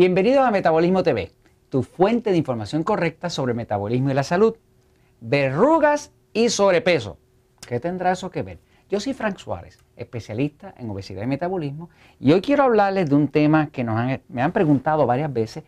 Bienvenidos a Metabolismo TV, tu fuente de información correcta sobre metabolismo y la salud. Verrugas y sobrepeso. ¿Qué tendrá eso que ver? Yo soy Frank Suárez, especialista en obesidad y metabolismo, y hoy quiero hablarles de un tema que me han preguntado varias veces,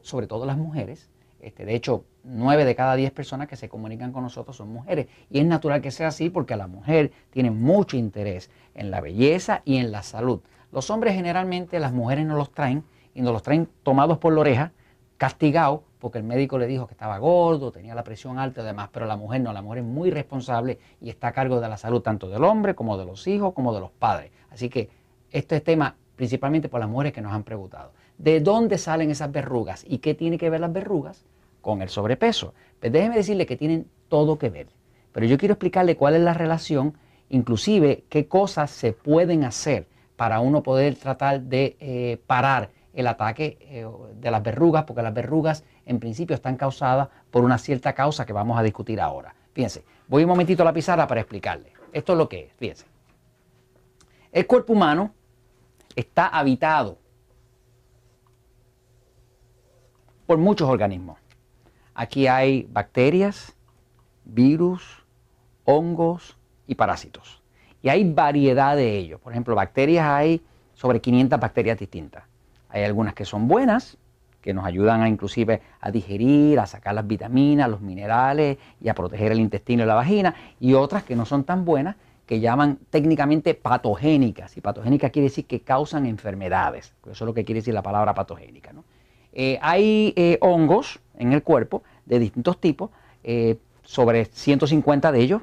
sobre todo las mujeres. Este, de hecho, nueve de cada diez personas que se comunican con nosotros son mujeres. Y es natural que sea así porque la mujer tiene mucho interés en la belleza y en la salud. Los hombres generalmente, las mujeres no los traen y nos los traen tomados por la oreja, castigados, porque el médico le dijo que estaba gordo, tenía la presión alta y demás, pero la mujer no, la mujer es muy responsable y está a cargo de la salud tanto del hombre como de los hijos, como de los padres. Así que este es tema principalmente por las mujeres que nos han preguntado. ¿De dónde salen esas verrugas y qué tiene que ver las verrugas con el sobrepeso? Pues déjeme decirle que tienen todo que ver. Pero yo quiero explicarle cuál es la relación, inclusive qué cosas se pueden hacer para uno poder tratar de eh, parar el ataque eh, de las verrugas, porque las verrugas en principio están causadas por una cierta causa que vamos a discutir ahora. Fíjense, voy un momentito a la pizarra para explicarle. Esto es lo que es, fíjense. El cuerpo humano está habitado por muchos organismos. Aquí hay bacterias, virus, hongos y parásitos. Y hay variedad de ellos. Por ejemplo, bacterias hay sobre 500 bacterias distintas. Hay algunas que son buenas, que nos ayudan a inclusive a digerir, a sacar las vitaminas, los minerales y a proteger el intestino y la vagina, y otras que no son tan buenas, que llaman técnicamente patogénicas. Y patogénicas quiere decir que causan enfermedades. Eso es lo que quiere decir la palabra patogénica. Eh, hay eh, hongos en el cuerpo de distintos tipos, eh, sobre 150 de ellos.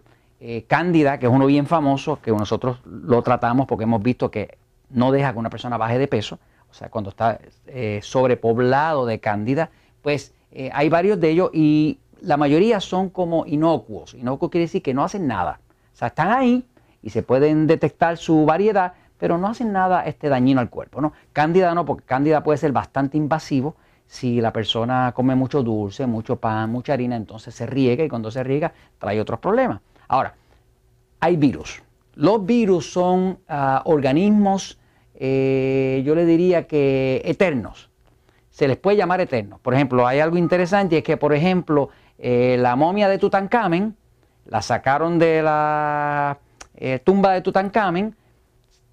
cándida, que es uno bien famoso, que nosotros lo tratamos porque hemos visto que no deja que una persona baje de peso o sea, cuando está eh, sobrepoblado de cándida, pues eh, hay varios de ellos y la mayoría son como inocuos. Inocuos quiere decir que no hacen nada. O sea, están ahí y se pueden detectar su variedad, pero no hacen nada este dañino al cuerpo. ¿no? Cándida no, porque cándida puede ser bastante invasivo. Si la persona come mucho dulce, mucho pan, mucha harina, entonces se riega y cuando se riega trae otros problemas. Ahora, hay virus. Los virus son ah, organismos eh, yo le diría que eternos. Se les puede llamar eternos. Por ejemplo, hay algo interesante es que, por ejemplo, eh, la momia de Tutankamen, la sacaron de la eh, tumba de Tutankamen,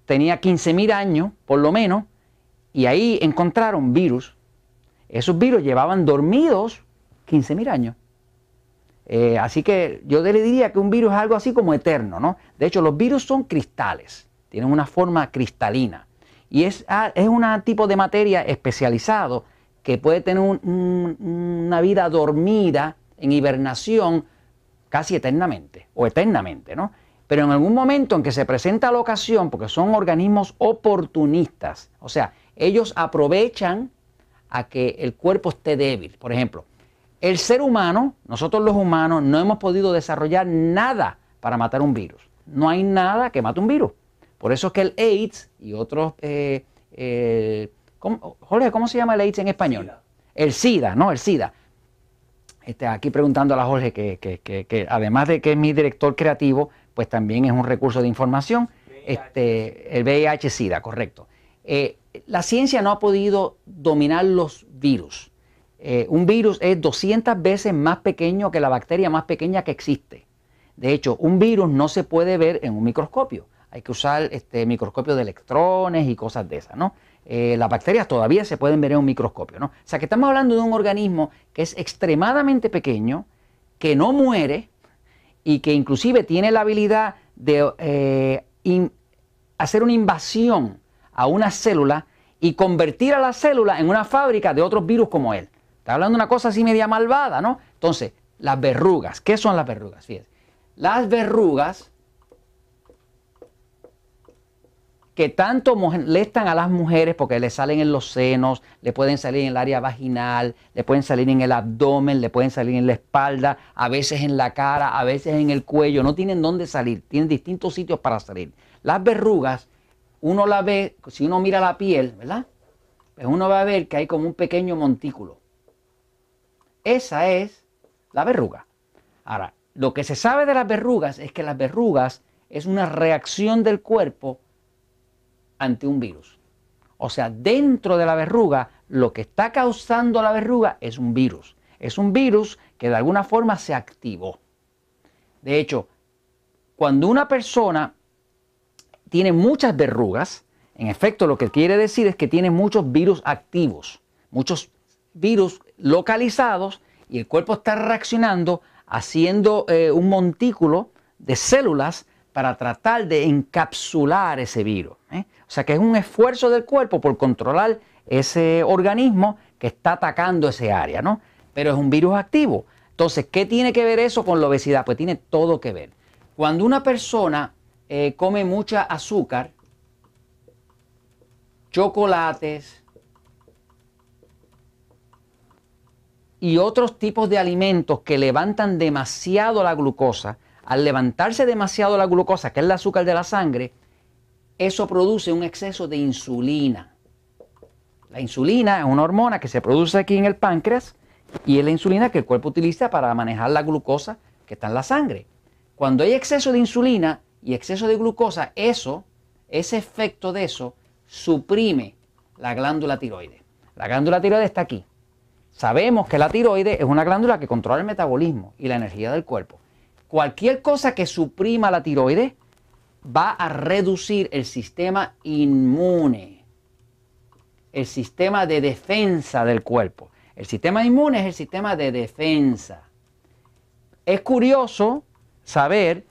tenía 15.000 años, por lo menos, y ahí encontraron virus. Esos virus llevaban dormidos 15.000 años. así que yo le diría que un virus es algo así como eterno, ¿no? De hecho, los virus son cristales, tienen una forma cristalina. Y es, ah, es un tipo de materia especializado que puede tener una vida dormida en hibernación casi eternamente o eternamente, ¿no? Pero en algún momento en que se presenta la ocasión, porque son organismos oportunistas, o sea, ellos aprovechan a que el cuerpo esté débil. Por ejemplo, el ser humano, nosotros los humanos, no hemos podido desarrollar nada para matar un virus. No hay nada que mate un virus. Por eso es que el AIDS y otros... Eh, eh, Jorge, ¿cómo se llama el AIDS en español? El SIDA, ¿no? El SIDA. Este, aquí preguntando a Jorge que, además de que es mi director creativo, pues también es un recurso de información. Este, el VIH-Sida, correcto. Eh, la ciencia no ha podido dominar los virus. un virus es 200 veces más pequeño que la bacteria más pequeña que existe. De hecho, un virus no se puede ver en un microscopio hay que usar este microscopio de electrones y cosas de esas, ¿no? Eh, las bacterias todavía se pueden ver en un microscopio, ¿no? O sea que estamos hablando de un organismo que es extremadamente pequeño, que no muere y que inclusive tiene la habilidad de eh, hacer una invasión a una célula y convertir a la célula en una fábrica de otros virus como él. Está hablando de una cosa así media malvada, ¿no? Entonces, las verrugas, ¿qué son las verrugas? Fíjense. Las verrugas que tanto molestan a las mujeres porque le salen en los senos, le pueden salir en el área vaginal, le pueden salir en el abdomen, le pueden salir en la espalda, a veces en la cara, a veces en el cuello, no tienen dónde salir, tienen distintos sitios para salir. Las verrugas, uno la ve, si uno mira la piel, ¿verdad? Pues uno va a ver que hay como un pequeño montículo. Esa es la verruga. Ahora, lo que se sabe de las verrugas es que las verrugas es una reacción del cuerpo ante un virus. O sea, dentro de la verruga, lo que está causando la verruga es un virus. Es un virus que de alguna forma se activó. De hecho, cuando una persona tiene muchas verrugas, en efecto lo que quiere decir es que tiene muchos virus activos, muchos virus localizados y el cuerpo está reaccionando haciendo eh, un montículo de células para tratar de encapsular ese virus. ¿eh? O sea que es un esfuerzo del cuerpo por controlar ese organismo que está atacando ese área, ¿no? Pero es un virus activo. Entonces, ¿qué tiene que ver eso con la obesidad? Pues tiene todo que ver. Cuando una persona eh, come mucha azúcar, chocolates y otros tipos de alimentos que levantan demasiado la glucosa, al levantarse demasiado la glucosa, que es el azúcar de la sangre, eso produce un exceso de insulina. La insulina es una hormona que se produce aquí en el páncreas y es la insulina que el cuerpo utiliza para manejar la glucosa que está en la sangre. Cuando hay exceso de insulina y exceso de glucosa, eso, ese efecto de eso, suprime la glándula tiroides. La glándula tiroides está aquí. Sabemos que la tiroides es una glándula que controla el metabolismo y la energía del cuerpo. Cualquier cosa que suprima la tiroides va a reducir el sistema inmune, el sistema de defensa del cuerpo. El sistema inmune es el sistema de defensa. Es curioso saber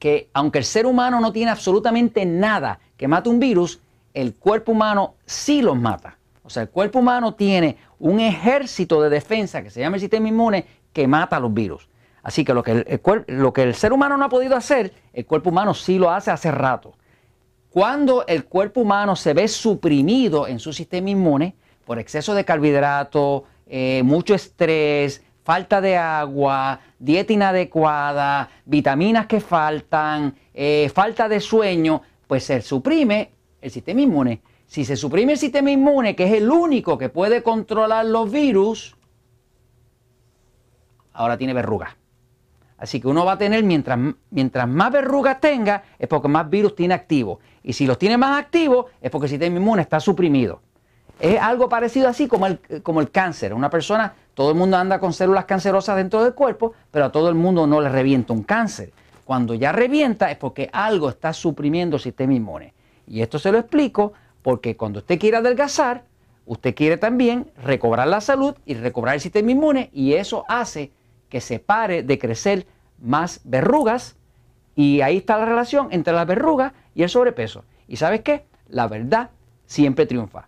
que aunque el ser humano no tiene absolutamente nada que mate un virus, el cuerpo humano sí los mata. O sea, el cuerpo humano tiene un ejército de defensa que se llama el sistema inmune que mata a los virus. Así que lo que el, lo que el ser humano no ha podido hacer, el cuerpo humano sí lo hace hace rato. Cuando el cuerpo humano se ve suprimido en su sistema inmune por exceso de carbohidratos, eh, mucho estrés, falta de agua, dieta inadecuada, vitaminas que faltan, eh, falta de sueño, pues se suprime el sistema inmune. Si se suprime el sistema inmune, que es el único que puede controlar los virus, ahora tiene verrugas. Así que uno va a tener, mientras, mientras más verrugas tenga, es porque más virus tiene activo. Y si los tiene más activos, es porque el sistema inmune está suprimido. Es algo parecido así como el, como el cáncer. Una persona, todo el mundo anda con células cancerosas dentro del cuerpo, pero a todo el mundo no le revienta un cáncer. Cuando ya revienta es porque algo está suprimiendo el sistema inmune. Y esto se lo explico porque cuando usted quiere adelgazar, usted quiere también recobrar la salud y recobrar el sistema inmune y eso hace que se pare de crecer más verrugas y ahí está la relación entre las verrugas y el sobrepeso. ¿Y sabes qué? La verdad siempre triunfa.